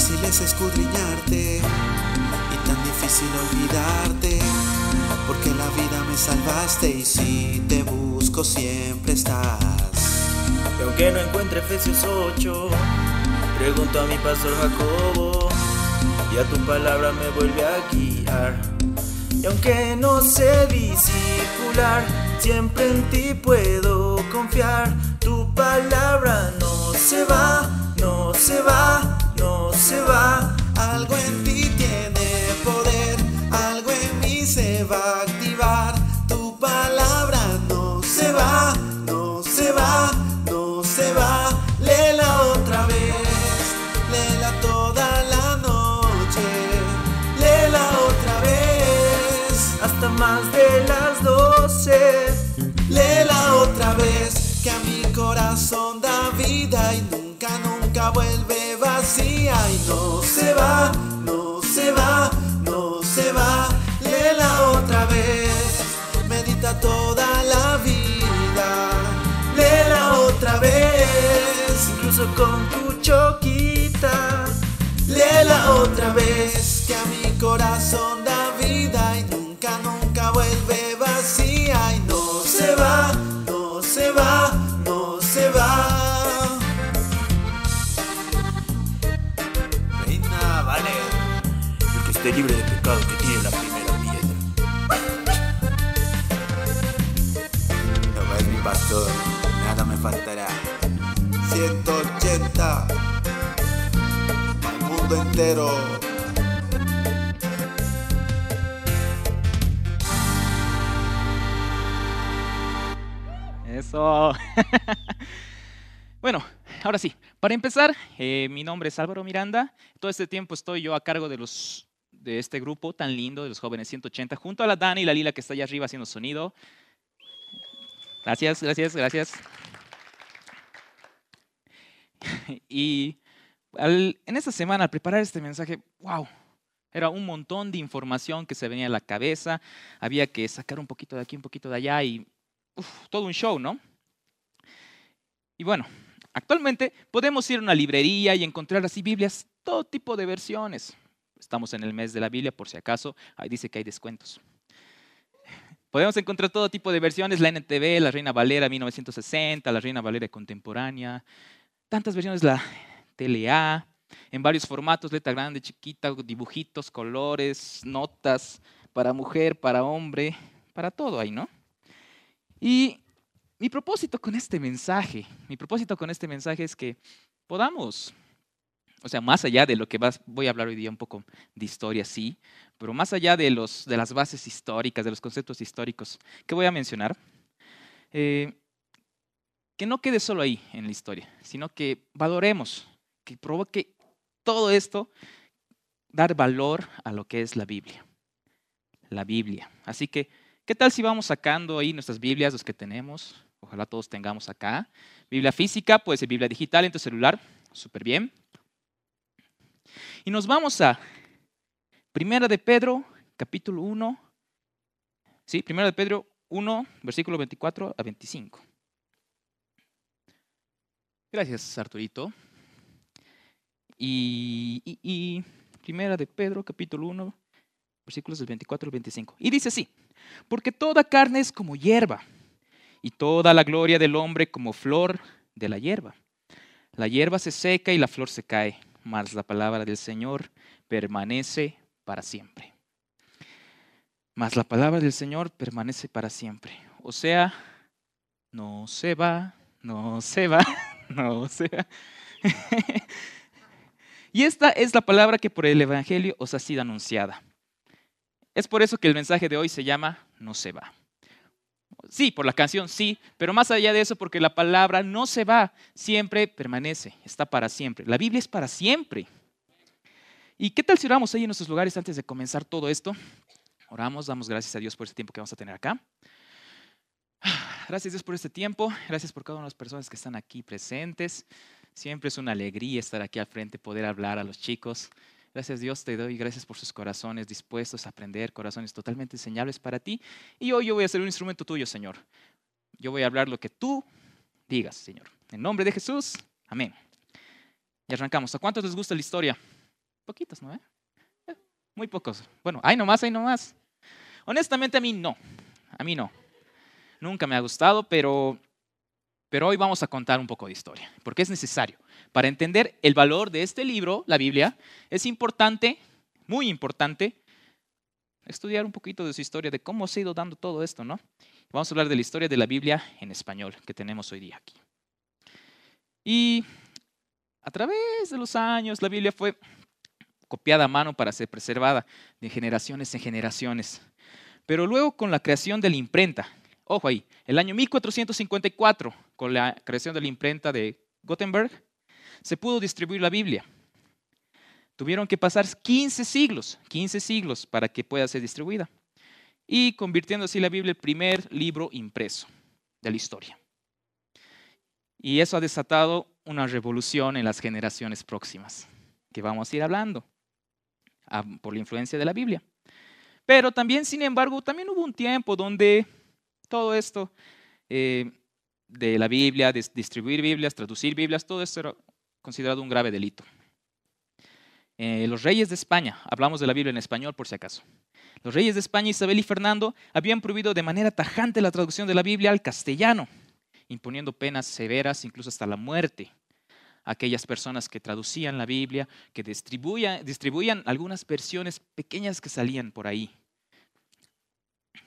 fácil es escudriñarte y tan difícil olvidarte. Porque la vida me salvaste y si te busco siempre estás. Y aunque no encuentre Efesios 8, pregunto a mi pastor Jacobo y a tu palabra me vuelve a guiar. Y aunque no sé discipular, siempre en ti puedo confiar. Tu palabra no se va, no se va, no se va. Algo en ti tiene poder, algo en mí se va a activar. Tu palabra no se va, no se va, no se va. Léela otra vez, léela toda la noche, léela otra vez. Hasta más de las 12. Léela otra vez, que a mi corazón da vida y nunca, nunca vuelve y no se va, no se va, no se va. Léela otra vez, medita toda la vida. Léela otra vez, Incluso con tu choquita. léela otra vez, que a mi corazón esté libre de pecado que tiene la primera piedra. Jehová es mi pastor, nada me faltará. 180 al mundo entero. Eso. bueno, ahora sí, para empezar, eh, mi nombre es Álvaro Miranda. Todo este tiempo estoy yo a cargo de los de este grupo tan lindo de los jóvenes 180, junto a la Dani y la Lila que está allá arriba haciendo sonido. Gracias, gracias, gracias. Y al- en esta semana, al preparar este mensaje, wow, era un montón de información que se venía a la cabeza. Había que sacar un poquito de aquí, un poquito de allá y uf, todo un show, ¿no? Y bueno, actualmente podemos ir a una librería y encontrar así Biblias, todo tipo de versiones. Estamos en el mes de la Biblia, por si acaso, ahí dice que hay descuentos. Podemos encontrar todo tipo de versiones, la NTV, la Reina Valera 1960, la Reina Valera contemporánea, tantas versiones, la TLA, en varios formatos, letra grande, chiquita, dibujitos, colores, notas, para mujer, para hombre, para todo ahí, ¿no? Y mi propósito con este mensaje, mi propósito con este mensaje es que podamos, o sea, más allá de lo que voy a hablar hoy día un poco de historia, sí, pero más allá de las bases históricas, de los conceptos históricos que voy a mencionar, eh, que no quede solo ahí en la historia, sino que valoremos, que provoque todo esto, dar valor a lo que es la Biblia. La Biblia. Así que, ¿qué tal si vamos sacando ahí nuestras Biblias, los que tenemos? Ojalá todos tengamos acá. Biblia física, puede ser Biblia digital en tu celular, súper bien. Y nos vamos a Primera de Pedro, capítulo 1. Sí, Primera de Pedro 1, versículo 24 a 25. Gracias, Arturito. Y, y- Primera de Pedro, capítulo 1, versículos del 24 al 25. Y dice así, porque toda carne es como hierba, y toda la gloria del hombre como flor de la hierba. La hierba se seca y la flor se cae, mas la palabra del Señor permanece para siempre. Mas la palabra del Señor permanece para siempre. O sea, no se va, no se va, no se va. y esta es la palabra que por el Evangelio os ha sido anunciada. Es por eso que el mensaje de hoy se llama No se va. Sí, por la canción sí, pero más allá de eso, porque la palabra no se va, siempre permanece, está para siempre. La Biblia es para siempre. ¿Y qué tal si oramos ahí en nuestros lugares antes de comenzar todo esto? Oramos, damos gracias a Dios por este tiempo que vamos a tener acá. Gracias Dios por este tiempo, gracias por cada una de las personas que están aquí presentes. Siempre es una alegría estar aquí al frente, poder hablar a los chicos. Gracias Dios, te doy gracias por sus corazones dispuestos a aprender, corazones totalmente enseñables para ti. Y hoy yo voy a ser un instrumento tuyo, Señor. Yo voy a hablar lo que tú digas, Señor. En nombre de Jesús, amén. Y arrancamos. ¿A cuántos les gusta la historia? Poquitos, ¿no? Eh, muy pocos. Bueno, hay nomás, hay nomás. Honestamente a mí no. A mí no. Nunca me ha gustado, pero, pero hoy vamos a contar un poco de historia, porque es necesario. Para entender el valor de este libro, la Biblia, es importante, muy importante, estudiar un poquito de su historia, de cómo se ha ido dando todo esto, ¿no? Vamos a hablar de la historia de la Biblia en español que tenemos hoy día aquí. Y a través de los años, la Biblia fue copiada a mano para ser preservada de generaciones en generaciones. Pero luego con la creación de la imprenta, ojo ahí, el año 1454, con la creación de la imprenta de Gutenberg, se pudo distribuir la Biblia. Tuvieron que pasar 15 siglos, 15 siglos para que pueda ser distribuida. Y convirtiendo así la Biblia el primer libro impreso de la historia. Y eso ha desatado una revolución en las generaciones próximas, que vamos a ir hablando por la influencia de la Biblia. Pero también, sin embargo, también hubo un tiempo donde todo esto eh, de la Biblia, de distribuir Biblias, traducir Biblias, todo esto era considerado un grave delito. Eh, los reyes de España, hablamos de la Biblia en español por si acaso, los reyes de España, Isabel y Fernando, habían prohibido de manera tajante la traducción de la Biblia al castellano, imponiendo penas severas, incluso hasta la muerte, a aquellas personas que traducían la Biblia, que distribuían, distribuían algunas versiones pequeñas que salían por ahí.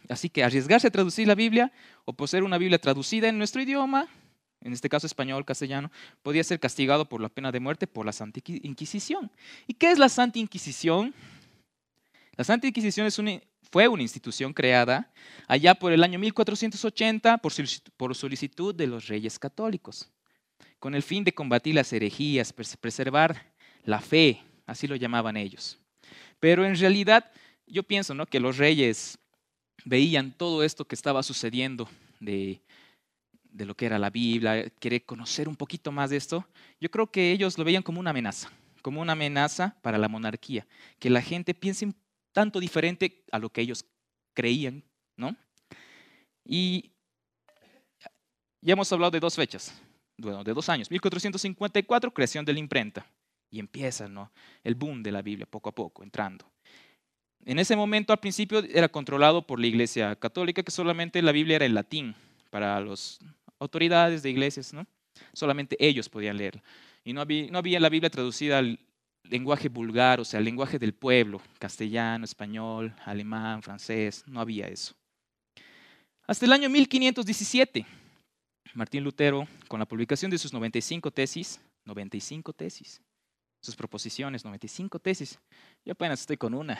Así que arriesgarse a traducir la Biblia o poseer una Biblia traducida en nuestro idioma, en este caso español, castellano, podía ser castigado por la pena de muerte por la Santa Inquisición. ¿Y qué es la Santa Inquisición? La Santa Inquisición fue una institución creada allá por el año 1480 por solicitud de los reyes católicos, con el fin de combatir las herejías, preservar la fe, así lo llamaban ellos. Pero en realidad yo pienso ¿no? que los reyes veían todo esto que estaba sucediendo de, de lo que era la Biblia, querer conocer un poquito más de esto, yo creo que ellos lo veían como una amenaza, como una amenaza para la monarquía, que la gente piense tanto diferente a lo que ellos creían, ¿no? Y ya hemos hablado de dos fechas, bueno, de dos años, 1454, creación de la imprenta, y empieza ¿no? el boom de la Biblia poco a poco, entrando. En ese momento, al principio, era controlado por la Iglesia Católica, que solamente la Biblia era en latín para las autoridades de iglesias, ¿no? Solamente ellos podían leerla. Y no había, no había la Biblia traducida al lenguaje vulgar, o sea, al lenguaje del pueblo, castellano, español, alemán, francés, no había eso. Hasta el año 1517, Martín Lutero, con la publicación de sus 95 tesis, 95 tesis, sus proposiciones, 95 tesis. Yo apenas estoy con una.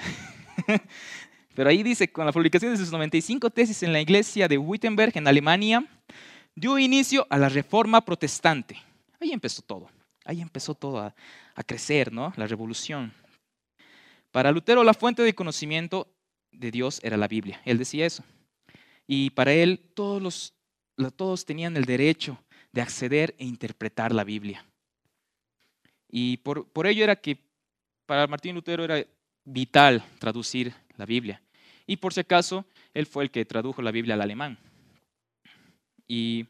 Pero ahí dice, con la publicación de sus 95 tesis en la iglesia de Wittenberg, en Alemania, dio inicio a la reforma protestante. Ahí empezó todo. Ahí empezó todo a, crecer, ¿no? La revolución. Para Lutero, la fuente de conocimiento de Dios era la Biblia. Él decía eso. Y para él, todos, los, todos tenían el derecho de acceder e interpretar la Biblia. Y por, por ello era que para Martín Lutero era vital traducir la Biblia. Y por si acaso, él fue el que tradujo la Biblia al alemán. Y,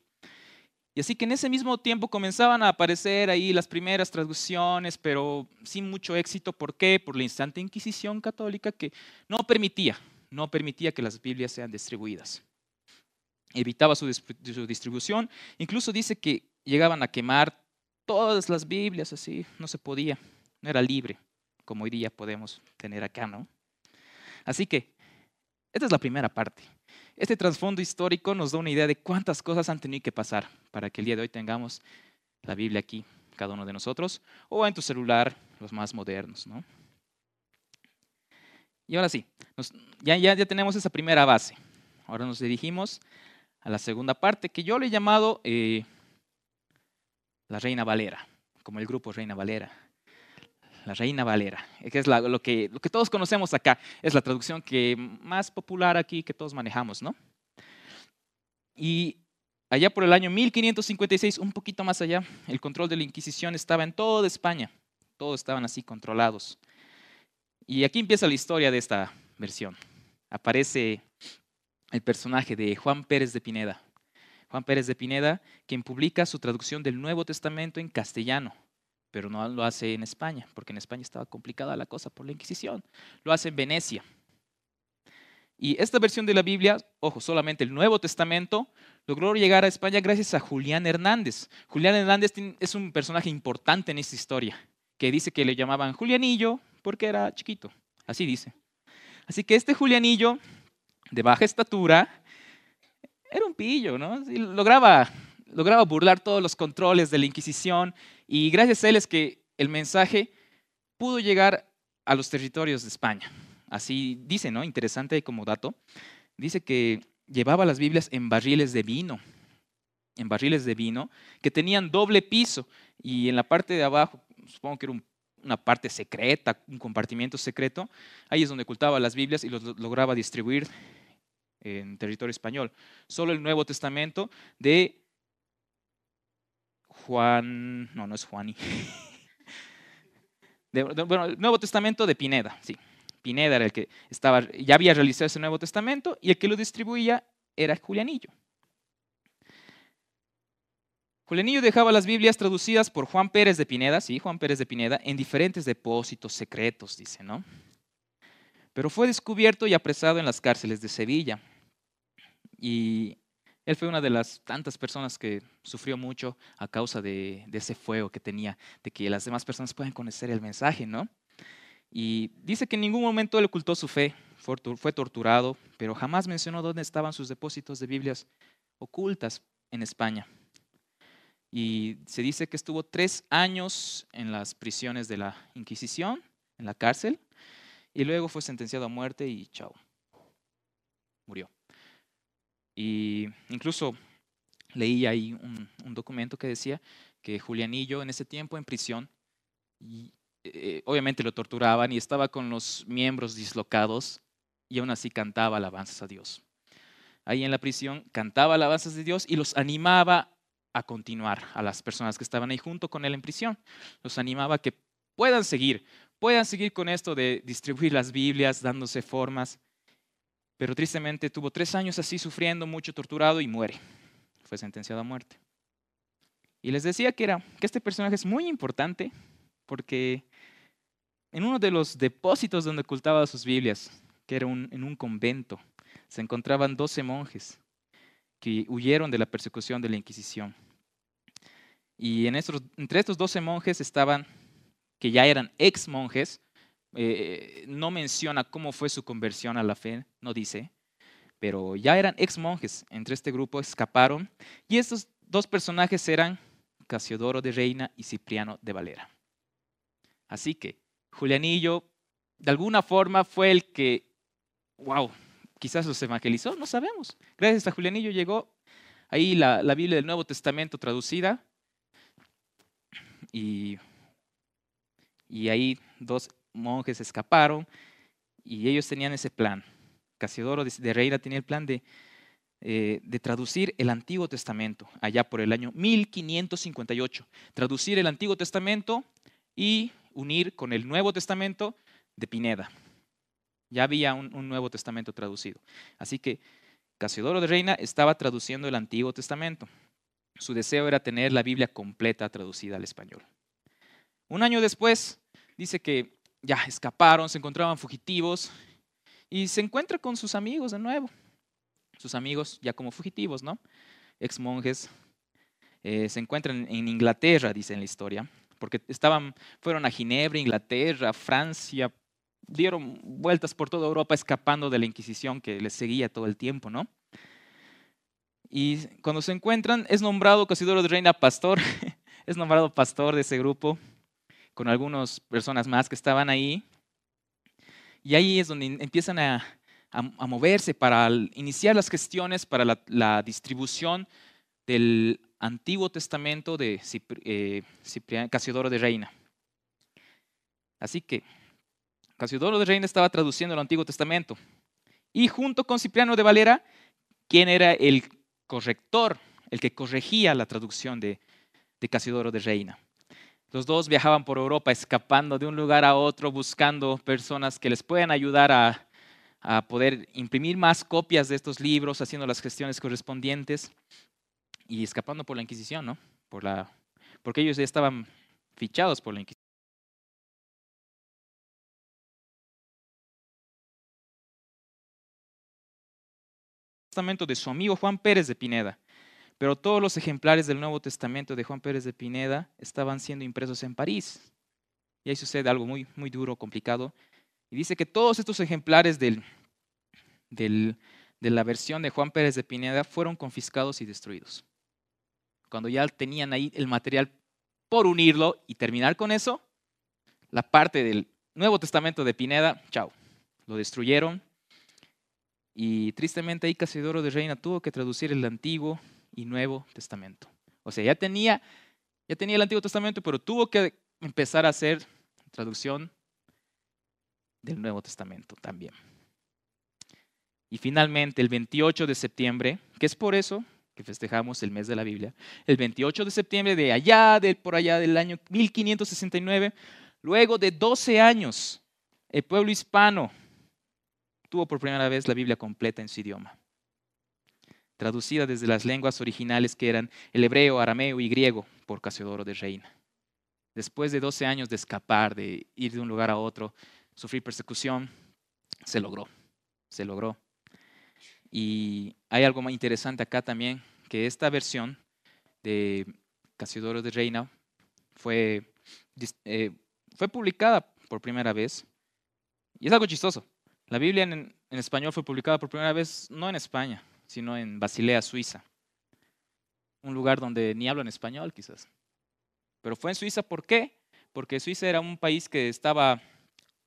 así que en ese mismo tiempo comenzaban a aparecer ahí las primeras traducciones, pero sin mucho éxito. ¿Por qué? Por la instante Inquisición católica que no permitía, no permitía que las Biblias sean distribuidas. Evitaba su distribución. Incluso dice que llegaban a quemar todas las Biblias así, no se podía, no era libre, como hoy día podemos tener acá, ¿no? Así que, esta es la primera parte. Este trasfondo histórico nos da una idea de cuántas cosas han tenido que pasar para que el día de hoy tengamos la Biblia aquí, cada uno de nosotros, o en tu celular, los más modernos, ¿no? Y ahora sí, ya, ya, ya tenemos esa primera base. Ahora nos dirigimos a la segunda parte, que yo le he llamado eh, la Reina Valera, como el grupo Reina Valera. La Reina Valera, que es lo, que, todos conocemos acá, es la traducción que más popular aquí que todos manejamos, ¿no? Y allá por el año 1556, un poquito más allá, el control de la Inquisición estaba en toda España, todos estaban así controlados. Y aquí empieza la historia de esta versión. Aparece el personaje de Juan Pérez de Pineda. Juan Pérez de Pineda, quien publica su traducción del Nuevo Testamento en castellano, pero no lo hace en España, porque en España estaba complicada la cosa por la Inquisición. Lo hace en Venecia. Y esta versión de la Biblia, ojo, solamente el Nuevo Testamento, logró llegar a España gracias a Julián Hernández. Julián Hernández es un personaje importante en esta historia, que dice que le llamaban Julianillo porque era chiquito, así dice. Así que este Julianillo, de baja estatura, era un pillo, ¿no? lograba, lograba burlar todos los controles de la Inquisición y gracias a él es que el mensaje pudo llegar a los territorios de España. Así dice, ¿no? Interesante como dato. Dice que llevaba las Biblias en barriles de vino, en barriles de vino, que tenían doble piso y en la parte de abajo, supongo que era una parte secreta, un compartimiento secreto, ahí es donde ocultaba las Biblias y los lograba distribuir en territorio español. Solo el Nuevo Testamento de Juan, no, no es Juani. bueno, el Nuevo Testamento de Pineda, sí. Pineda era el que estaba, ya había realizado ese Nuevo Testamento y el que lo distribuía era Julianillo. Julianillo dejaba las Biblias traducidas por Juan Pérez de Pineda, sí, Juan Pérez de Pineda, en diferentes depósitos secretos, dice, ¿no? Pero fue descubierto y apresado en las cárceles de Sevilla. Y él fue una de las tantas personas que sufrió mucho a causa de, ese fuego que tenía, de que las demás personas puedan conocer el mensaje, ¿no? Y dice que en ningún momento él ocultó su fe, fue torturado, pero jamás mencionó dónde estaban sus depósitos de Biblias ocultas en España. Y se dice que estuvo tres años en las prisiones de la Inquisición, en la cárcel, y luego fue sentenciado a muerte y chao, murió. Y incluso leí ahí un, documento que decía que Julianillo en ese tiempo en prisión eh, obviamente lo torturaban y estaba con los miembros dislocados y aún así cantaba alabanzas a Dios. Ahí en la prisión cantaba alabanzas de Dios y los animaba a continuar a las personas que estaban ahí junto con él en prisión. Los animaba a que puedan seguir, puedan seguir con esto de distribuir las Biblias, dándose formas. Pero tristemente tuvo tres años así sufriendo, mucho torturado y muere. Fue sentenciado a muerte. Y les decía que, era, que este personaje es muy importante porque en uno de los depósitos donde ocultaba sus Biblias, que era en un convento, se encontraban 12 monjes que huyeron de la persecución de la Inquisición. Y entre estos 12 monjes estaban, que ya eran ex monjes, eh, no menciona cómo fue su conversión a la fe, no dice, pero ya eran ex monjes. Entre este grupo escaparon y estos dos personajes eran Casiodoro de Reina y Cipriano de Valera. Así que Julianillo, de alguna forma, fue el que, wow, quizás los evangelizó, no sabemos. Gracias a Julianillo llegó ahí la, Biblia del Nuevo Testamento traducida y, y ahí dos monjes escaparon y ellos tenían ese plan. Casiodoro de Reina tenía el plan de, eh, de traducir el Antiguo Testamento allá por el año 1558. Traducir el Antiguo Testamento y unir con el Nuevo Testamento de Pineda. Ya había un, Nuevo Testamento traducido. Así que Casiodoro de Reina estaba traduciendo el Antiguo Testamento. Su deseo era tener la Biblia completa traducida al español. Un año después, dice que ya escaparon, se encontraban fugitivos y se encuentra con sus amigos de nuevo. Sus amigos ya como fugitivos, ¿no? Ex monjes. Eh, se encuentran en Inglaterra, dice en la historia porque estaban, fueron a Ginebra, Inglaterra, Francia, dieron vueltas por toda Europa escapando de la Inquisición que les seguía todo el tiempo, ¿no? Y cuando se encuentran, es nombrado Casidoro de Reina pastor, es nombrado pastor de ese grupo, con algunas personas más que estaban ahí. Y ahí es donde empiezan a, moverse para iniciar las gestiones para la distribución del Antiguo Testamento de eh, Casiodoro de Reina. Así que Casiodoro de Reina estaba traduciendo el Antiguo Testamento. Y junto con Cipriano de Valera, quien era el corrector, el que corregía la traducción de, de Casiodoro de Reina. Los dos viajaban por Europa escapando de un lugar a otro, buscando personas que les puedan ayudar a, a poder imprimir más copias de estos libros, haciendo las gestiones correspondientes y escapando por la Inquisición, ¿no? Por la, porque ellos ya estaban fichados por la Inquisición. De su amigo Juan Pérez de Pineda, pero todos los ejemplares del Nuevo Testamento de Juan Pérez de Pineda estaban siendo impresos en París. Y ahí sucede algo muy, muy duro, complicado. Y dice que todos estos ejemplares del, del, de la versión de Juan Pérez de Pineda fueron confiscados y destruidos. Cuando ya tenían ahí el material por unirlo y terminar con eso, la parte del Nuevo Testamento de Pineda, chao, lo destruyeron. Y tristemente ahí Casidoro de Reina tuvo que traducir el Antiguo y Nuevo Testamento. O sea, ya tenía, ya tenía el Antiguo Testamento, pero tuvo que empezar a hacer traducción del Nuevo Testamento también. Y finalmente, el 28 de septiembre, que es por eso que festejamos el mes de la Biblia, el 28 de septiembre de allá, de por allá del año 1569, luego de 12 años, el pueblo hispano tuvo por primera vez la Biblia completa en su idioma, traducida desde las lenguas originales que eran el hebreo, arameo y griego por Casiodoro de Reina. Después de 12 años de escapar, de ir de un lugar a otro, sufrir persecución, se logró, se logró. Y hay algo más interesante acá también, que esta versión de Casiodoro de Reina fue, eh, fue publicada por primera vez. Y es algo chistoso. La Biblia en, en español fue publicada por primera vez no en España, sino en Basilea, Suiza. Un lugar donde ni hablan español quizás. Pero fue en Suiza, ¿por qué? Porque Suiza era un país que estaba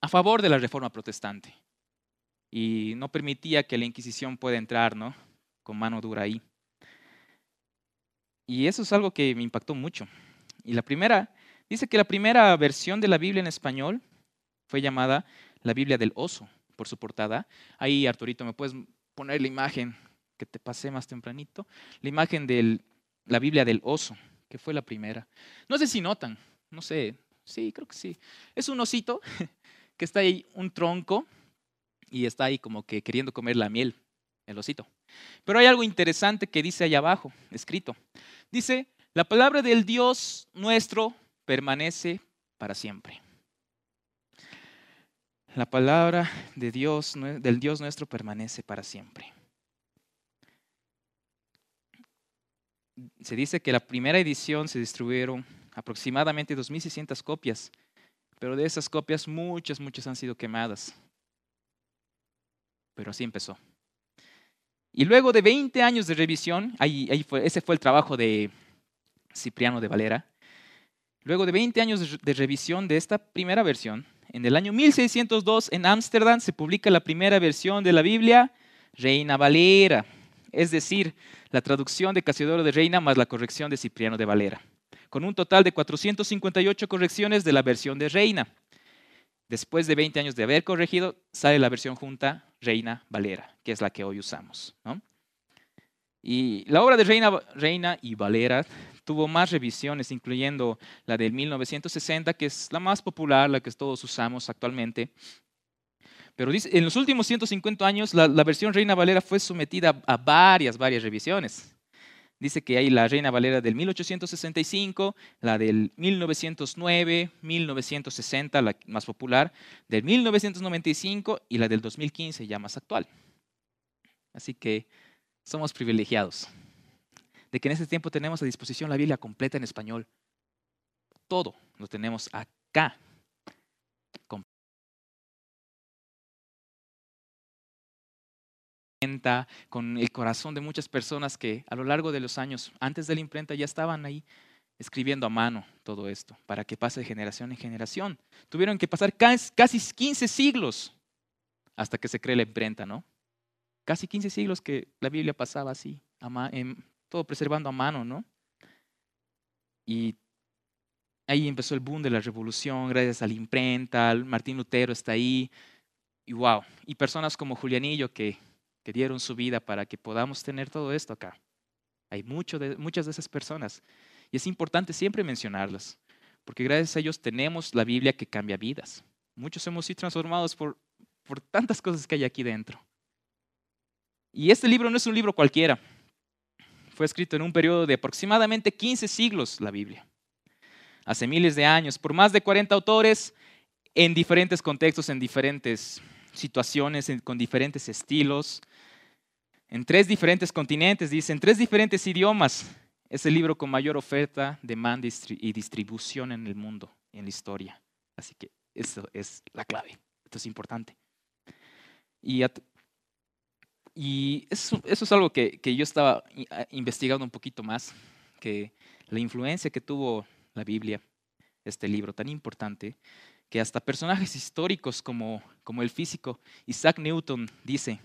a favor de la reforma protestante y no permitía que la Inquisición pueda entrar, ¿no? Con mano dura ahí. Y eso es algo que me impactó mucho. Y la primera, dice que la primera versión de la Biblia en español fue llamada la Biblia del oso, por su portada. Ahí, Arturito, ¿me puedes poner la imagen que te pasé más tempranito? La imagen de la Biblia del oso, que fue la primera. No sé si notan, no sé, sí, creo que sí. Es un osito que está ahí, un tronco, y está ahí como que queriendo comer la miel, el osito. Pero hay algo interesante que dice allá abajo, escrito. Dice, la palabra del Dios nuestro permanece para siempre. La palabra de Dios, del Dios nuestro permanece para siempre. Se dice que la primera edición se distribuyeron aproximadamente 2.600 copias, pero de esas copias muchas, muchas han sido quemadas. Pero así empezó. Y luego de 20 años de revisión, ahí, fue, ese fue el trabajo de Cipriano de Valera, luego de 20 años de revisión de esta primera versión, en el año 1602 en Ámsterdam se publica la primera versión de la Biblia, Reina Valera, es decir, la traducción de Casiodoro de Reina más la corrección de Cipriano de Valera, con un total de 458 correcciones de la versión de Reina. Después de 20 años de haber corregido, sale la versión junta Reina Valera, que es la que hoy usamos. Y la obra de Reina, Reina y Valera tuvo más revisiones, incluyendo la del 1960, que es la más popular, la que todos usamos actualmente. Pero en los últimos 150 años, la, la versión Reina Valera fue sometida a varias, varias revisiones. Dice que hay la Reina Valera del 1865, la del 1909, 1960, la más popular, del 1995 y la del 2015, ya más actual. Así que somos privilegiados de que en este tiempo tenemos a disposición la Biblia completa en español. Todo lo tenemos acá con el corazón de muchas personas que a lo largo de los años, antes de la imprenta, ya estaban ahí escribiendo a mano todo esto, para que pase de generación en generación. Tuvieron que pasar casi 15 siglos hasta que se cree la imprenta, ¿no? Casi 15 siglos que la Biblia pasaba así, todo preservando a mano, ¿no? Y ahí empezó el boom de la revolución, gracias a la imprenta, Martín Lutero está ahí, y wow, y personas como Julianillo que que dieron su vida para que podamos tener todo esto acá. Hay mucho muchas de esas personas y es importante siempre mencionarlas, porque gracias a ellos tenemos la Biblia que cambia vidas. Muchos hemos sido transformados por, por tantas cosas que hay aquí dentro. Y este libro no es un libro cualquiera. Fue escrito en un periodo de aproximadamente 15 siglos la Biblia. hace miles de años, por más de 40 autores en diferentes contextos, en diferentes situaciones, con diferentes estilos, en tres diferentes continentes, dice, en tres diferentes idiomas. Es el libro con mayor oferta, demanda y distribución en el mundo, en la historia. Así que eso es la clave. Esto es importante. Y, y eso, eso, es algo que, que yo estaba investigando un poquito más, que la influencia que tuvo la Biblia, este libro tan importante, que hasta personajes históricos como, como el físico Isaac Newton dice,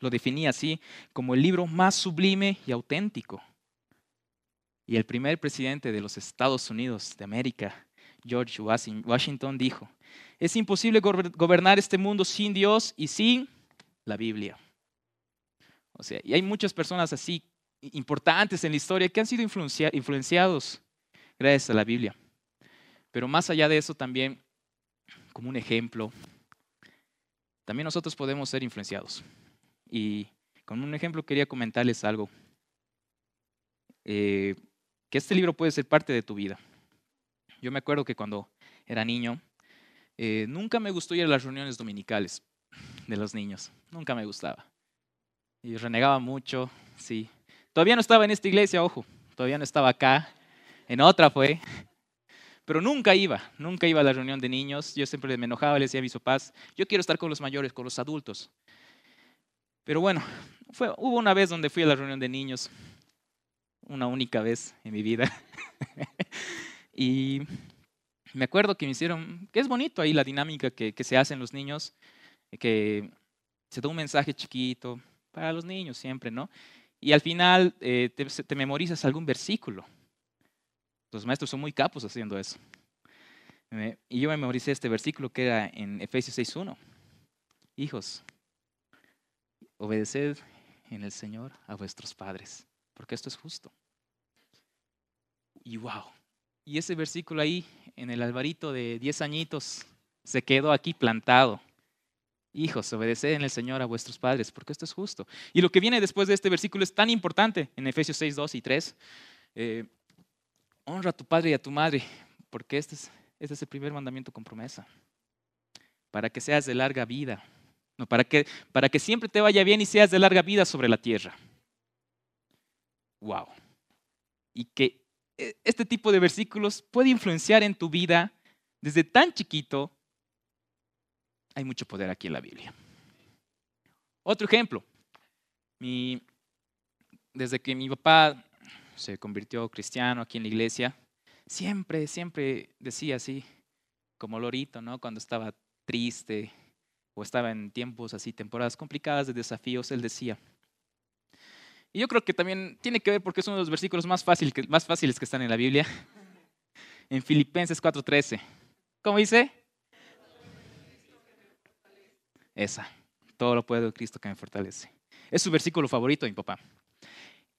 lo definía así, como el libro más sublime y auténtico. Y el primer presidente de los Estados Unidos de América, George Washington, dijo, es imposible gobernar este mundo sin Dios y sin la Biblia. O sea, y hay muchas personas así importantes en la historia que han sido influenciados gracias a la Biblia. Pero más allá de eso también, como un ejemplo, también nosotros podemos ser influenciados. Y con un ejemplo quería comentarles algo. Eh, que este libro puede ser parte de tu vida. Yo me acuerdo que cuando era niño, eh, nunca me gustó ir a las reuniones dominicales de los niños. Nunca me gustaba. Y renegaba mucho, sí. Todavía no estaba en esta iglesia, ojo. Todavía no estaba acá. En otra fue. Pero nunca iba, nunca iba a la reunión de niños. Yo siempre me enojaba, le decía a mis yo quiero estar con los mayores, con los adultos. Pero bueno, fue, hubo una vez donde fui a la reunión de niños, una única vez en mi vida. y me acuerdo que me hicieron, que es bonito ahí la dinámica que, se hace en los niños, que se da un mensaje chiquito para los niños siempre, ¿no? Y al final eh, te memorizas algún versículo. Los maestros son muy capos haciendo eso. Y yo me memoricé este versículo que era en Efesios 6.1. Hijos, obedeced en el Señor a vuestros padres, porque esto es justo. Y wow. Y ese versículo ahí, en el alvarito de 10 añitos, se quedó aquí plantado. Hijos, obedeced en el Señor a vuestros padres, porque esto es justo. Y lo que viene después de este versículo es tan importante en Efesios 6, 2 y 3 honra a tu padre y a tu madre, porque este es, este es el primer mandamiento con promesa, para que seas de larga vida, no, para, que, para que siempre te vaya bien y seas de larga vida sobre la tierra. Wow. Y que e, este tipo de versículos puede influenciar en tu vida desde tan chiquito. Hay mucho poder aquí en la Biblia. Otro ejemplo. Mi, desde que mi papá se convirtió cristiano aquí en la iglesia, siempre, siempre decía así, como Lorito, ¿no? Cuando estaba triste o estaba en tiempos así, temporadas complicadas de desafíos, él decía. Y yo creo que también tiene que ver porque es uno de los versículos más, fácil, más fáciles que están en la Biblia. En Filipenses 4:13. ¿Cómo dice? Esa. Todo lo puedo Cristo que me fortalece. Es su versículo favorito mi papá.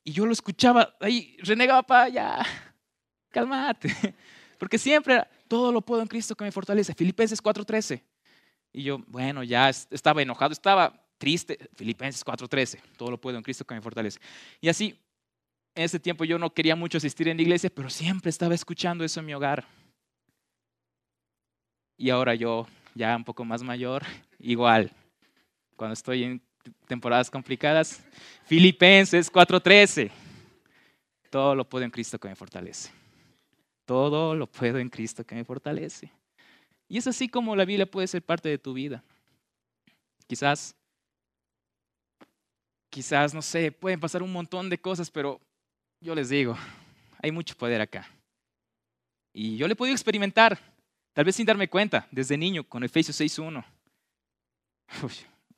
Y yo lo escuchaba, ahí renegaba para allá, cálmate. Porque siempre todo lo puedo en Cristo que me fortalece. Filipenses 4:13. Y yo, bueno, ya estaba enojado, estaba triste. Filipenses 4:13, todo lo puedo en Cristo que me fortalece. Y así, en ese tiempo yo no quería mucho asistir en la iglesia, pero siempre estaba escuchando eso en mi hogar. Y ahora yo, ya un poco más mayor, igual, cuando estoy en temporadas complicadas. Filipenses 4:13. Todo lo puedo en Cristo que me fortalece. Todo lo puedo en Cristo que me fortalece. Y es así como la Biblia puede ser parte de tu vida. Quizás, quizás, no sé, pueden pasar un montón de cosas, pero yo les digo, hay mucho poder acá. Y yo le he podido experimentar, tal vez sin darme cuenta, desde niño, con Efesios 6.1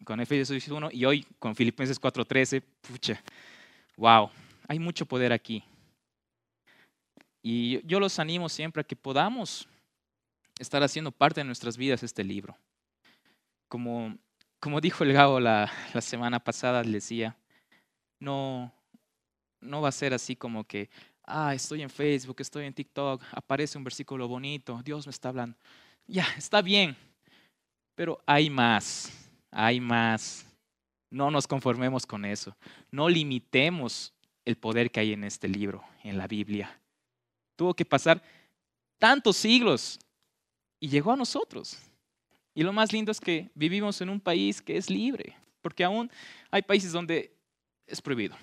con Efesios 1 y hoy con Filipenses 4:13, pucha, wow, hay mucho poder aquí. Y yo los animo siempre a que podamos estar haciendo parte de nuestras vidas este libro. Como, como dijo el Gabo la, la semana pasada, le decía, no, no va a ser así como que, ah, estoy en Facebook, estoy en TikTok, aparece un versículo bonito, Dios me está hablando. Ya, está bien, pero hay más hay más. No nos conformemos con eso. No limitemos el poder que hay en este libro, en la Biblia. Tuvo que pasar tantos siglos y llegó a nosotros. Y lo más lindo es que vivimos en un país que es libre, porque aún hay países donde es prohibido.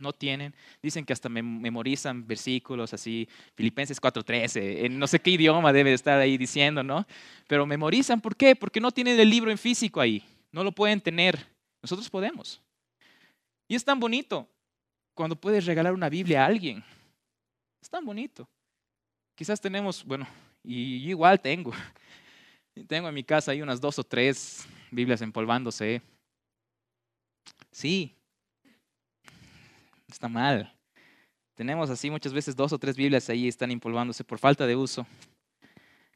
No tienen, dicen que hasta memorizan versículos así, Filipenses 4:13, en no sé qué idioma debe estar ahí diciendo, ¿no? Pero memorizan, ¿por qué? Porque no tienen el libro en físico ahí, no lo pueden tener. Nosotros podemos. Y es tan bonito cuando puedes regalar una Biblia a alguien. Es tan bonito. Quizás tenemos, bueno, y yo igual tengo. Tengo en mi casa ahí unas dos o tres Biblias empolvándose. Sí, está mal. Tenemos así muchas veces dos o tres Biblias ahí están empolvándose por falta de uso.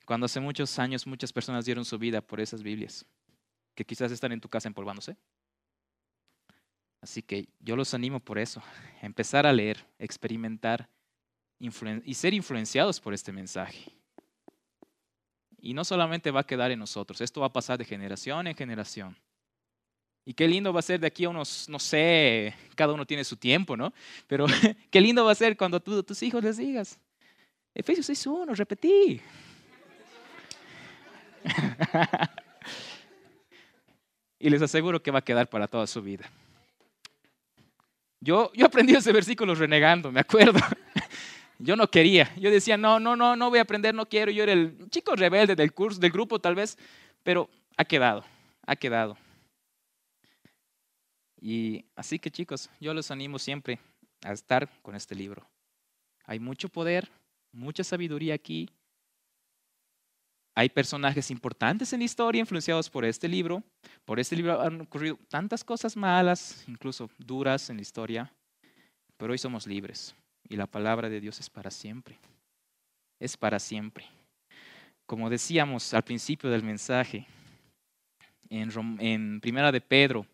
Cuando hace muchos años muchas personas dieron su vida por esas Biblias, que quizás están en tu casa empolvándose. Así que yo los animo por eso, empezar a leer, experimentar y ser influenciados por este mensaje. Y no solamente va a quedar en nosotros, esto va a pasar de generación en generación. Y qué lindo va a ser de aquí a unos, no sé, cada uno tiene su tiempo, ¿no? Pero qué lindo va a ser cuando tú tus hijos les digas, Efesios 6.1, repetí. y les aseguro que va a quedar para toda su vida. Yo, yo aprendí ese versículo renegando, me acuerdo. Yo no quería. Yo decía, no, no, no, no voy a aprender, no quiero. Yo era el chico rebelde del curso, del grupo tal vez, pero ha quedado, ha quedado. Y así que chicos, yo los animo siempre a estar con este libro. Hay mucho poder, mucha sabiduría aquí. Hay personajes importantes en la historia influenciados por este libro. Por este libro han ocurrido tantas cosas malas, incluso duras en la historia, pero hoy somos libres y la palabra de Dios es para siempre. Es para siempre. Como decíamos al principio del mensaje, en, Primera de Pedro,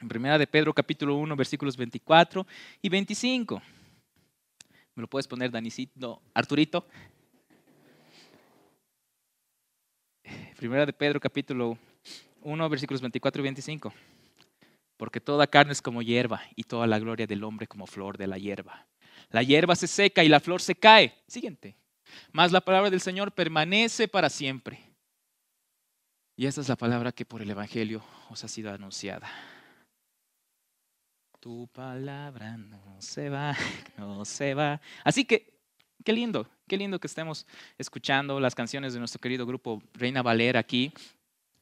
en Primera de Pedro capítulo 1 versículos 24 y 25. ¿Me lo puedes poner, Danicito? Arturito. Primera de Pedro capítulo 1 versículos 24 y 25. Porque toda carne es como hierba y toda la gloria del hombre como flor de la hierba. La hierba se seca y la flor se cae. Siguiente. Mas la palabra del Señor permanece para siempre. Y esta es la palabra que por el Evangelio os ha sido anunciada. Tu palabra no se va, no se va. Así que, qué lindo, qué lindo que estemos escuchando las canciones de nuestro querido grupo Reina Valera aquí,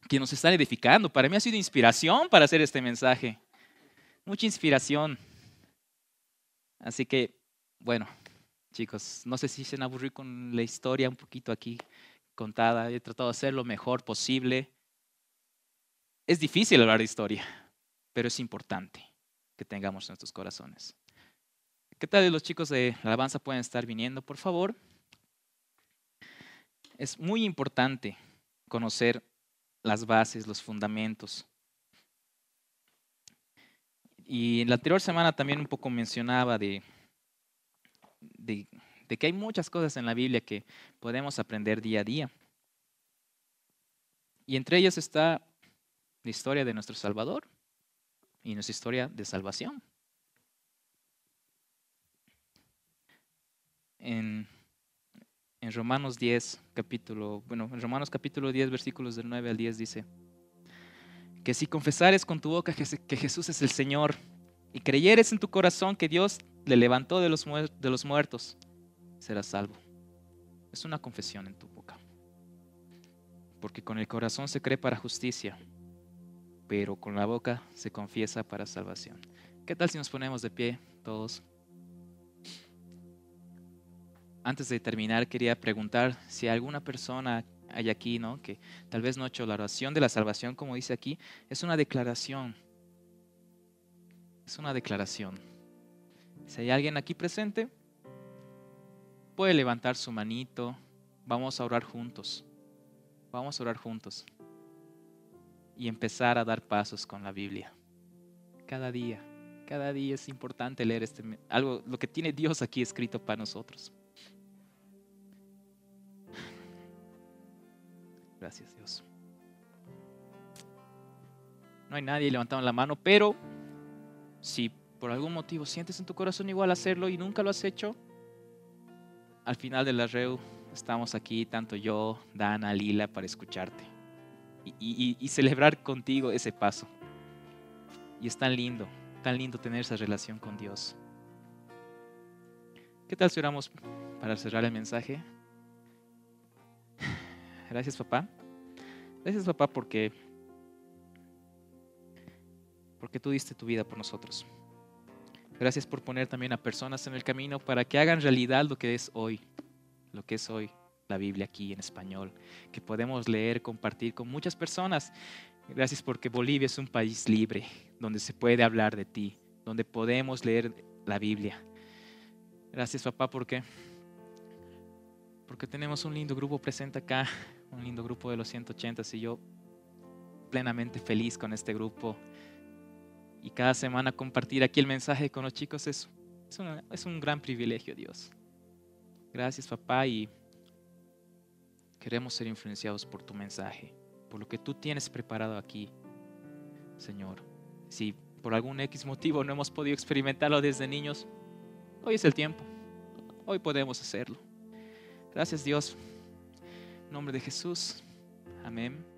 que nos están edificando. Para mí ha sido inspiración para hacer este mensaje. Mucha inspiración. Así que bueno, chicos, no sé si se han aburrido con la historia un poquito aquí contada. He tratado de hacer lo mejor posible. Es difícil hablar de historia, pero es importante que tengamos nuestros corazones. ¿Qué tal los chicos de la alabanza pueden estar viniendo, por favor? Es muy importante conocer las bases, los fundamentos. Y en la anterior semana también un poco mencionaba de de, que hay muchas cosas en la Biblia que podemos aprender día a día. Y entre ellas está la historia de nuestro Salvador y nuestra historia de salvación. En, en, Romanos 10, capítulo, bueno, en Romanos capítulo 10, versículos del 9 al 10 dice, que si confesares con tu boca que Jesús es el Señor y creyeres en tu corazón que Dios le levantó de los, de los muertos, serás salvo. Es una confesión en tu boca. Porque con el corazón se cree para justicia, pero con la boca se confiesa para salvación. ¿Qué tal si nos ponemos de pie todos? Antes de terminar, quería preguntar si alguna persona hay aquí, ¿no? Que tal vez no ha hecho la oración de la salvación, como dice aquí, es una declaración. Es una declaración. Si hay alguien aquí presente, puede levantar su manito. Vamos a orar juntos. Vamos a orar juntos. Y empezar a dar pasos con la Biblia. Cada día. Cada día es importante leer este, algo, lo que tiene Dios aquí escrito para nosotros. Gracias Dios. No hay nadie levantando la mano, pero si por algún motivo sientes en tu corazón igual hacerlo y nunca lo has hecho, al final del arreo estamos aquí, tanto yo, Dana, Lila, para escucharte y, y celebrar contigo ese paso. Y es tan lindo, tan lindo tener esa relación con Dios. ¿Qué tal si oramos para cerrar el mensaje? Gracias, papá. Gracias, papá, porque porque tú diste tu vida por nosotros. Gracias por poner también a personas en el camino para que hagan realidad lo que es hoy, lo que es hoy la Biblia aquí en español, que podemos leer, compartir con muchas personas. Gracias porque Bolivia es un país libre, donde se puede hablar de ti, donde podemos leer la Biblia. Gracias papá porque porque tenemos un lindo grupo presente acá, un lindo grupo de los 180 y yo plenamente feliz con este grupo y cada semana compartir aquí el mensaje con los chicos es, es, un gran privilegio, Dios. Gracias, papá, y queremos ser influenciados por tu mensaje, por lo que tú tienes preparado aquí, Señor. Si por algún X motivo no hemos podido experimentarlo desde niños, hoy es el tiempo. Hoy podemos hacerlo. Gracias, Dios. Nombre de Jesús. Amén.